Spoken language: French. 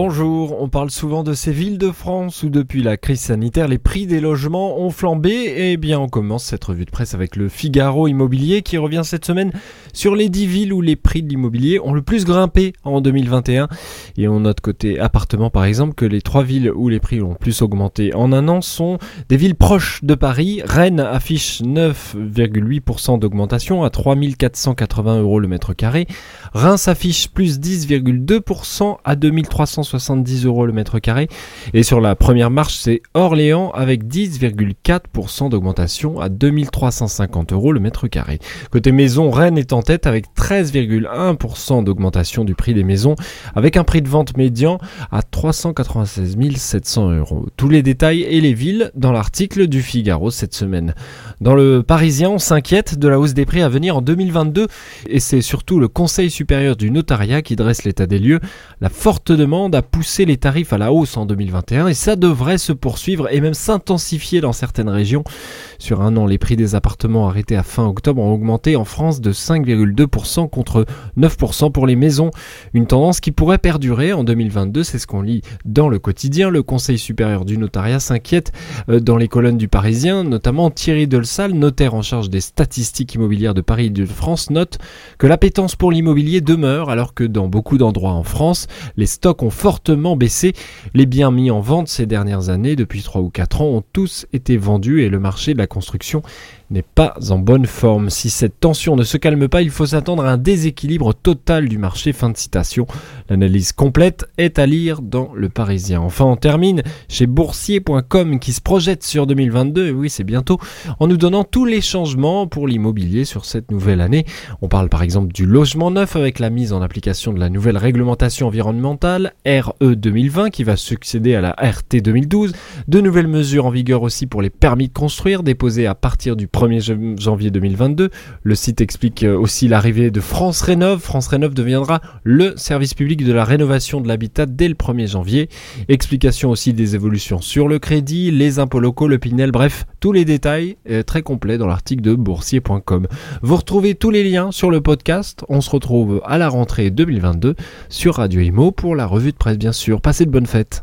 Bonjour, on parle souvent de ces villes de France où depuis la crise sanitaire les prix des logements ont flambé. Eh bien on commence cette revue de presse avec le Figaro Immobilier qui revient cette semaine sur les 10 villes où les prix de l'immobilier ont le plus grimpé en 2021. Et on note côté appartement par exemple que les trois villes où les prix ont le plus augmenté en un an sont des villes proches de Paris. Rennes affiche 9,8% d'augmentation à 3480 euros le mètre carré. Reims affiche plus 10,2% à 2300 70 euros le mètre carré. Et sur la première marche, c'est Orléans avec 10,4% d'augmentation à 2350 euros le mètre carré. Côté maison, Rennes est en tête avec 13,1% d'augmentation du prix des maisons, avec un prix de vente médian à 396 700 euros. Tous les détails et les villes dans l'article du Figaro cette semaine. Dans le Parisien, on s'inquiète de la hausse des prix à venir en 2022 et c'est surtout le Conseil supérieur du notariat qui dresse l'état des lieux. La forte demande poussé les tarifs à la hausse en 2021 et ça devrait se poursuivre et même s'intensifier dans certaines régions. Sur un an, les prix des appartements arrêtés à fin octobre ont augmenté en France de 5,2% contre 9% pour les maisons. Une tendance qui pourrait perdurer en 2022, c'est ce qu'on lit dans le quotidien. Le Conseil supérieur du notariat s'inquiète euh, dans les colonnes du Parisien, notamment Thierry Delsal, notaire en charge des statistiques immobilières de Paris et de France, note que l'appétence pour l'immobilier demeure alors que dans beaucoup d'endroits en France, les stocks ont fortement baissé. Les biens mis en vente ces dernières années, depuis 3 ou 4 ans, ont tous été vendus et le marché de la construction n'est pas en bonne forme. Si cette tension ne se calme pas, il faut s'attendre à un déséquilibre total du marché. Fin de citation. L'analyse complète est à lire dans Le Parisien. Enfin, on termine chez boursier.com qui se projette sur 2022, et oui c'est bientôt, en nous donnant tous les changements pour l'immobilier sur cette nouvelle année. On parle par exemple du logement neuf avec la mise en application de la nouvelle réglementation environnementale RE 2020 qui va succéder à la RT 2012, de nouvelles mesures en vigueur aussi pour les permis de construire déposés à partir du 1er janvier 2022. Le site explique euh, aussi l'arrivée de France Rénov. France Rénov deviendra le service public de la rénovation de l'habitat dès le 1er janvier. Explication aussi des évolutions sur le crédit, les impôts locaux, le Pinel, bref, tous les détails euh, très complets dans l'article de boursier.com. Vous retrouvez tous les liens sur le podcast. On se retrouve à la rentrée 2022 sur Radio Imo pour la revue de presse bien sûr. Passez de bonnes fêtes.